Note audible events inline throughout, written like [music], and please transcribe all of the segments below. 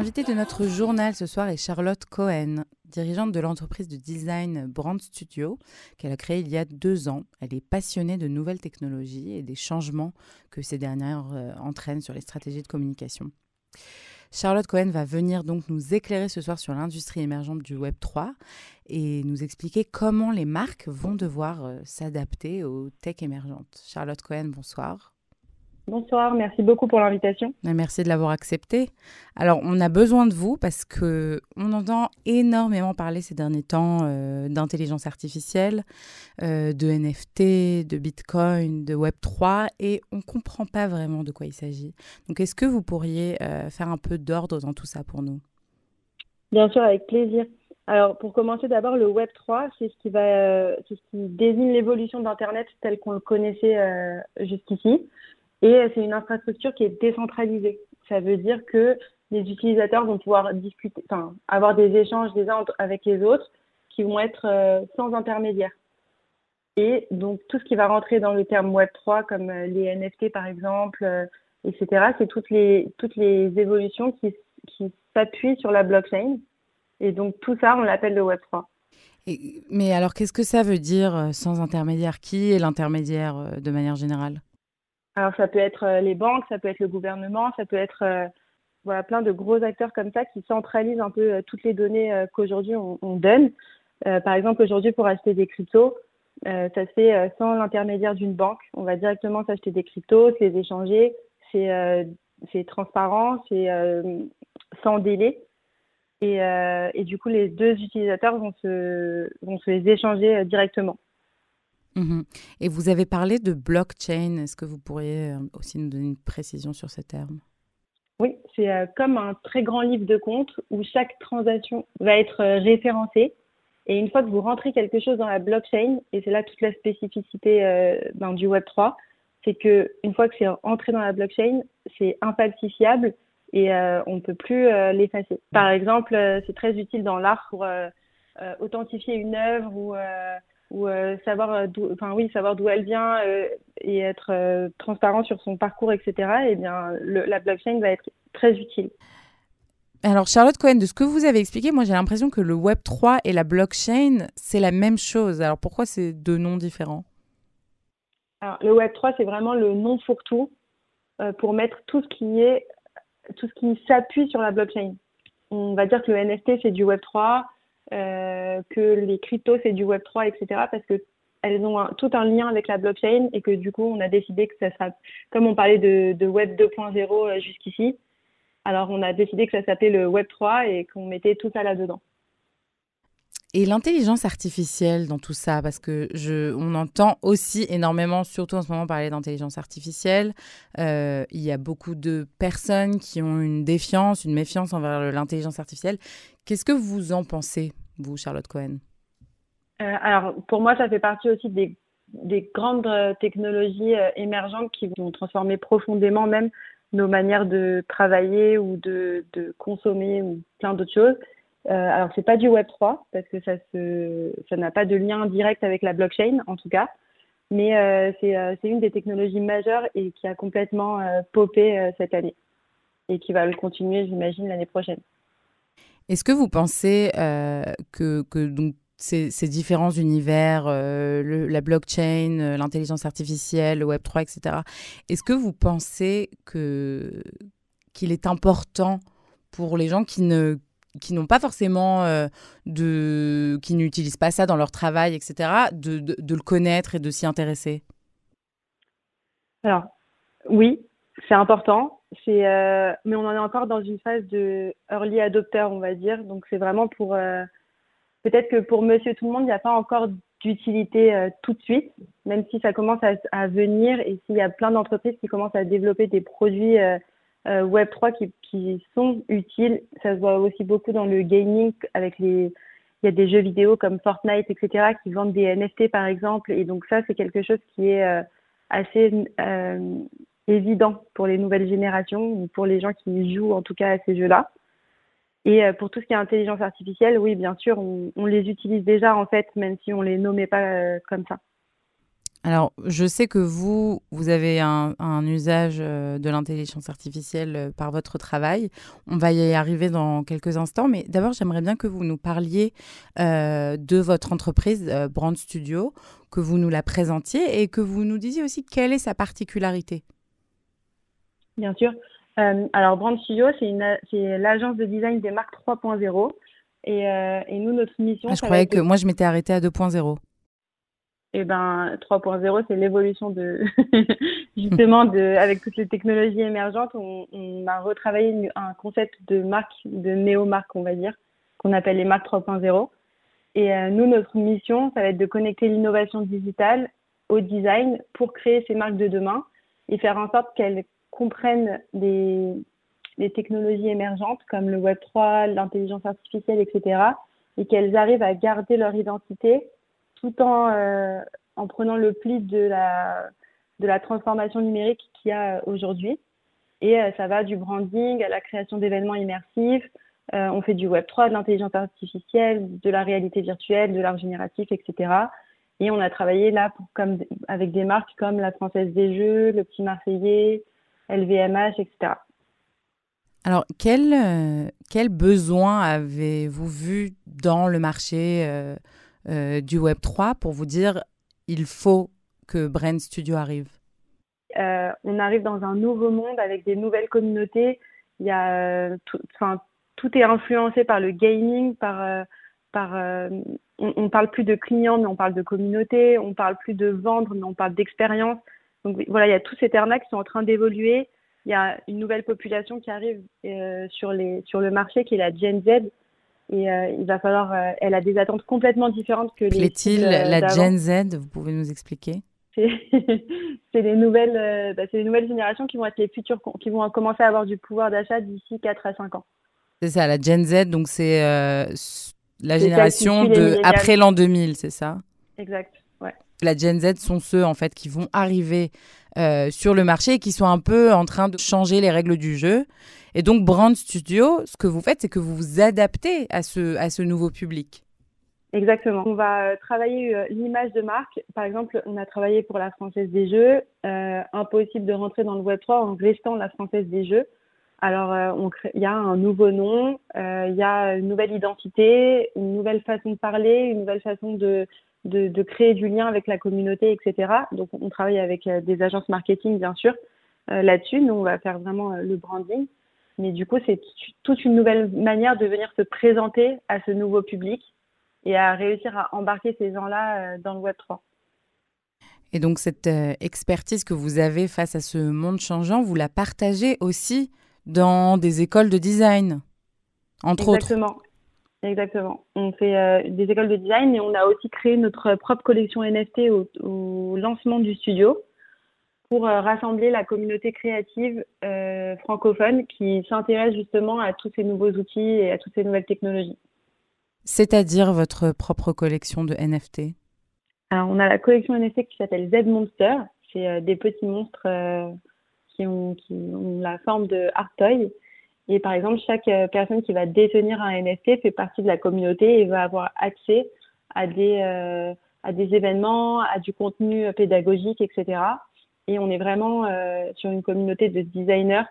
L'invité de notre journal ce soir est Charlotte Cohen, dirigeante de l'entreprise de design Brand Studio qu'elle a créée il y a deux ans. Elle est passionnée de nouvelles technologies et des changements que ces dernières euh, entraînent sur les stratégies de communication. Charlotte Cohen va venir donc nous éclairer ce soir sur l'industrie émergente du Web 3 et nous expliquer comment les marques vont devoir euh, s'adapter aux tech émergentes. Charlotte Cohen, bonsoir. Bonsoir, merci beaucoup pour l'invitation. Merci de l'avoir accepté. Alors, on a besoin de vous parce que on entend énormément parler ces derniers temps euh, d'intelligence artificielle, euh, de NFT, de Bitcoin, de Web 3 et on comprend pas vraiment de quoi il s'agit. Donc, est-ce que vous pourriez euh, faire un peu d'ordre dans tout ça pour nous? Bien sûr, avec plaisir. Alors, pour commencer, d'abord, le Web 3, c'est ce qui va, c'est ce qui désigne l'évolution d'Internet tel qu'on le connaissait jusqu'ici. Et euh, c'est une infrastructure qui est décentralisée. Ça veut dire que les utilisateurs vont pouvoir discuter, enfin, avoir des échanges les uns avec les autres qui vont être euh, sans intermédiaire. Et donc, tout ce qui va rentrer dans le terme Web3, comme euh, les NFT par exemple, etc., c'est toutes les, toutes les évolutions qui, qui s'appuient sur la blockchain. Et donc, tout ça, on l'appelle le Web3. Et, mais alors, qu'est-ce que ça veut dire sans intermédiaire? Qui est l'intermédiaire de manière générale? Alors ça peut être euh, les banques, ça peut être le gouvernement, ça peut être euh, voilà plein de gros acteurs comme ça qui centralisent un peu euh, toutes les données qu'aujourd'hui on, donne. par exemple aujourd'hui pour acheter des cryptos, ça se fait sans l'intermédiaire d'une banque. On va directement s'acheter des cryptos, les échanger, c'est transparent, c'est sans délai. Et, et, du coup, les deux utilisateurs vont se, vont se les échanger directement. Mhm. Et vous avez parlé de blockchain. Est-ce que vous pourriez euh, aussi nous donner une précision sur ce terme? Oui, c'est euh, comme un très grand livre de compte où chaque transaction va être euh, référencée. Et une fois que vous rentrez quelque chose dans la blockchain, et c'est là toute la spécificité ben, du Web 3, c'est que une fois que c'est entré dans la blockchain, c'est infalsifiable et on ne peut plus l'effacer. Par exemple, c'est très utile dans l'art pour authentifier une œuvre ou ou euh, savoir euh, d'où, enfin oui, savoir d'où elle vient euh, et être transparent sur son parcours, etc. Et eh bien, la blockchain va être très utile. Alors Charlotte Cohen, de ce que vous avez expliqué, moi j'ai l'impression que le Web 3 et la blockchain, c'est la même chose. Alors pourquoi c'est deux noms différents? Alors le Web 3, c'est vraiment le nom fourre-tout pour mettre tout ce qui est tout ce qui s'appuie sur la blockchain. On va dire que le NFT c'est du Web 3, euh, que les cryptos c'est du Web 3, etc. Parce que elles ont tout un lien avec la blockchain et que du coup on a décidé que ça sera, comme on parlait de, de Web 2.0 euh, jusqu'ici, alors on a décidé que ça s'appelait le Web 3 et qu'on mettait tout ça là-dedans. Et l'intelligence artificielle dans tout ça, parce que je, on entend aussi énormément, surtout en ce moment, parler d'intelligence artificielle. Euh, il y a beaucoup de personnes qui ont une défiance, une méfiance envers l'intelligence artificielle. Qu'est-ce que vous en pensez, vous, Charlotte Cohen? Euh, Alors, pour moi, ça fait partie aussi des, des grandes euh, technologies émergentes qui vont transformer profondément même nos manières de travailler ou de consommer ou plein d'autres choses. Euh, alors, c'est pas du Web 3 parce que ça n'a pas de lien direct avec la blockchain en tout cas, mais euh, euh, c'est une des technologies majeures et qui a complètement euh, popé cette année et qui va le continuer, j'imagine, l'année prochaine. Est-ce que vous pensez que, donc ces, différents univers, la blockchain, l'intelligence artificielle, le Web 3, etc. Est-ce que vous pensez qu'il est important pour les gens qui ne qui n'ont pas forcément euh, de qui n'utilisent pas ça dans leur travail etc de, de, le connaître et de s'y intéresser? Alors oui c'est important. C'est euh, mais on en est encore dans une phase de early adopter on va dire. Donc c'est vraiment pour euh, peut-être que pour monsieur tout le monde il n'y a pas encore d'utilité tout de suite même si ça commence à, à venir et s'il y a plein d'entreprises qui commencent à développer des produits euh, Web3 qui, qui, sont utiles. Ça se voit aussi beaucoup dans le gaming avec les, il y a des jeux vidéo comme Fortnite, etc., qui vendent des NFT par exemple. Et donc ça, c'est quelque chose qui est euh, assez euh, évident pour les nouvelles générations ou pour les gens qui jouent en tout cas à ces jeux-là. Et pour tout ce qui est intelligence artificielle, oui, bien sûr, on, on, les utilise déjà en fait, même si on les nommait pas comme ça. Alors, je sais que vous, vous avez un, usage euh, de l'intelligence artificielle euh, par votre travail. On va y arriver dans quelques instants, mais d'abord, j'aimerais bien que vous nous parliez euh, de votre entreprise Brand Studio, que vous nous la présentiez et que vous nous disiez aussi quelle est sa particularité. Bien sûr. alors, Brand Studio, c'est l'agence de design des marques 3.0. Et, et, nous, notre mission. Ah, je croyais que moi, je m'étais arrêtée à 2.0 et eh ben 3.0 c'est l'évolution de [laughs] justement de avec toutes les technologies émergentes on, on, a retravaillé un concept de marque de néo marque on va dire qu'on appelle les marques 3.0 et euh, nous notre mission ça va être de connecter l'innovation digitale au design pour créer ces marques de demain et faire en sorte qu'elles comprennent les, les technologies émergentes comme le Web 3 l'intelligence artificielle etc et qu'elles arrivent à garder leur identité tout en, euh, en prenant le pli de la, de la transformation numérique qu'il y a aujourd'hui. Et euh, ça va du branding à la création d'événements immersifs. Euh, on fait du Web 3, de l'intelligence artificielle, de la réalité virtuelle, de l'art génératif, etc. Et on a travaillé là pour, comme, avec des marques comme la Française des Jeux, le Petit Marseillais, LVMH, etc. Alors, quel, quel besoin avez-vous vu dans le marché euh, du Web 3 pour vous dire il faut que Brand Studio arrive euh, On arrive dans un nouveau monde avec des nouvelles communautés. Il y a, euh, tout, tout est influencé par le gaming, par, par on, on, parle plus de clients, mais on parle de communauté. On parle plus de vendre, mais on parle d'expérience. Donc voilà, il y a tous ces termes-là qui sont en train d'évoluer. Il y a une nouvelle population qui arrive sur, les, sur le marché, qui est la Gen Z, et euh, il va falloir, euh, elle a des attentes complètement différentes que les. Plaît-il euh, la Gen Z Vous pouvez nous expliquer? [laughs] C'est les nouvelles, bah, les nouvelles générations qui vont être les futures, qui vont commencer à avoir du pouvoir d'achat d'ici 4 à 5 ans. C'est ça, la Gen Z, donc c'est la génération de après l'an 2000, c'est ça? Exact, ouais. La Gen Z sont ceux en fait qui vont arriver sur le marché et qui sont un peu en train de changer les règles du jeu et donc, Brand Studio, ce que vous faites, c'est que vous vous adaptez à ce, à ce nouveau public. Exactement. On va euh, travailler euh, l'image de marque. Par exemple, on a travaillé pour la Française des Jeux. Euh, impossible de rentrer dans le Web 3 en restant la Française des Jeux. Alors, il y a un nouveau nom, il y a une nouvelle identité, une nouvelle façon de parler, une nouvelle façon de, de, de, créer du lien avec la communauté, etc. Donc, on travaille avec des agences marketing, bien sûr, là-dessus. Nous, on va faire vraiment le branding. Mais du coup, c'est toute une nouvelle manière de venir se présenter à ce nouveau public et à réussir à embarquer ces gens-là euh, dans le Web 3. Et donc cette euh, expertise que vous avez face à ce monde changeant, vous la partagez aussi dans des écoles de design, entre Exactement. autres. Exactement. On fait euh, des écoles de design et on a aussi créé notre propre collection NFT au lancement du studio pour euh, rassembler la communauté créative euh, francophone qui s'intéresse justement à tous ces nouveaux outils et à toutes ces nouvelles technologies. C'est-à-dire votre propre collection de NFT Alors, on a la collection NFT qui s'appelle Z Monster. C'est des petits monstres qui, ont, qui, ont, la forme de art toy. Et par exemple, chaque personne qui va détenir un NFT fait partie de la communauté et va avoir accès à des, à des événements, à du contenu pédagogique, etc. Et on est vraiment euh, sur une communauté de designers.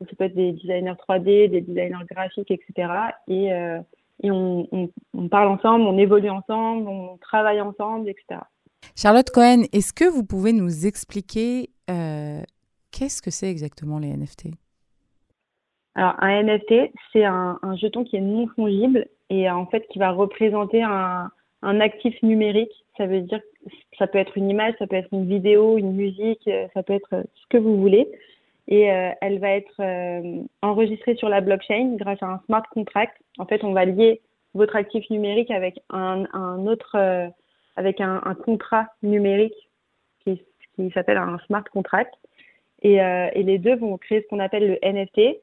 Ça peut être des designers 3D, des designers graphiques, etc. Et, euh, et on, on, parle ensemble, on évolue ensemble, on travaille ensemble, etc. Charlotte Cohen, est-ce que vous pouvez nous expliquer euh, qu'est-ce que c'est exactement les NFT Alors, un NFT, c'est un, un, jeton qui est non fongible et en fait qui va représenter un, un actif numérique. Ça veut dire ça peut être une image, ça peut être une vidéo, une musique, euh, ça peut être euh, ce que vous voulez. Et euh, elle va être enregistrée sur la blockchain grâce à un smart contract. En fait, on va lier votre actif numérique avec un, un autre, avec un, contrat numérique qui, qui s'appelle un smart contract. Et, et, les deux vont créer ce qu'on appelle le NFT.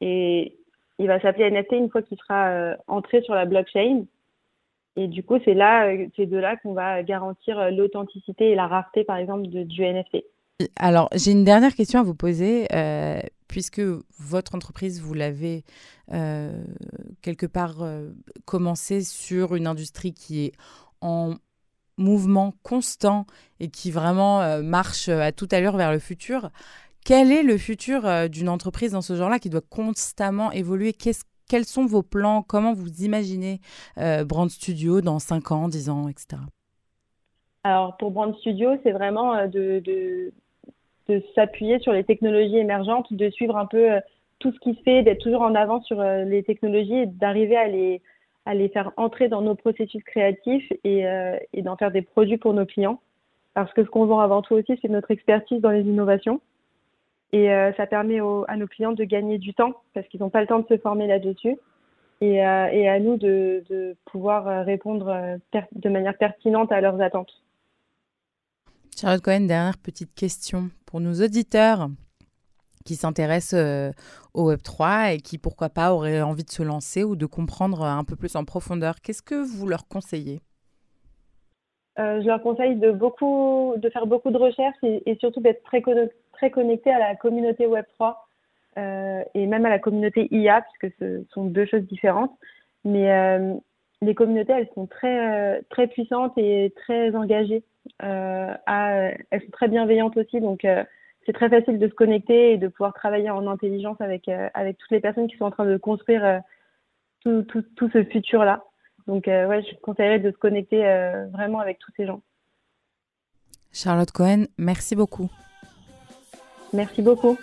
Et il va s'appeler NFT une fois qu'il sera entré sur la blockchain. Et du coup, c'est là, euh, c'est de là qu'on va garantir euh, l'authenticité et la rareté, par exemple, du NFT. Alors, j'ai une dernière question à vous poser, euh, puisque votre entreprise, vous l'avez quelque part commencé sur une industrie qui est en mouvement constant et qui vraiment marche à toute allure vers le futur. Quel est le futur d'une entreprise dans ce genre-là qui doit constamment évoluer? Quels sont vos plans? Comment vous imaginez Brand Studio dans 5 ans, 10 ans, etc. Alors pour Brand Studio, c'est vraiment de, de, s'appuyer sur les technologies émergentes, de suivre un peu tout ce qui se fait, d'être toujours en avant sur euh, les technologies et d'arriver à les, faire entrer dans nos processus créatifs et, euh, et d'en faire des produits pour nos clients. Parce que ce qu'on vend avant tout aussi, c'est notre expertise dans les innovations. Et euh, ça permet à nos clients de gagner du temps parce qu'ils n'ont pas le temps de se former là-dessus. Et, et, à nous de, de pouvoir répondre de manière pertinente à leurs attentes. Charlotte Cohen, dernière petite question pour nos auditeurs qui s'intéressent euh, au Web3 et qui, pourquoi pas, auraient envie de se lancer ou de comprendre un peu plus en profondeur. Qu'est-ce que vous leur conseillez? Euh, Je leur conseille de, beaucoup, de faire beaucoup de recherches et, surtout d'être très, très connecté à la communauté Web3 euh, et même à la communauté IA, puisque ce sont deux choses différentes. Mais les communautés, elles sont très, très puissantes et très engagées. À, elles sont très bienveillantes aussi. Donc, c'est très facile de se connecter et de pouvoir travailler en intelligence avec, euh, avec toutes les personnes qui sont en train de construire euh, tout, tout, ce futur-là. Donc, euh, ouais, je conseillerais de se connecter vraiment avec tous ces gens. Charlotte Cohen, merci beaucoup. Merci beaucoup.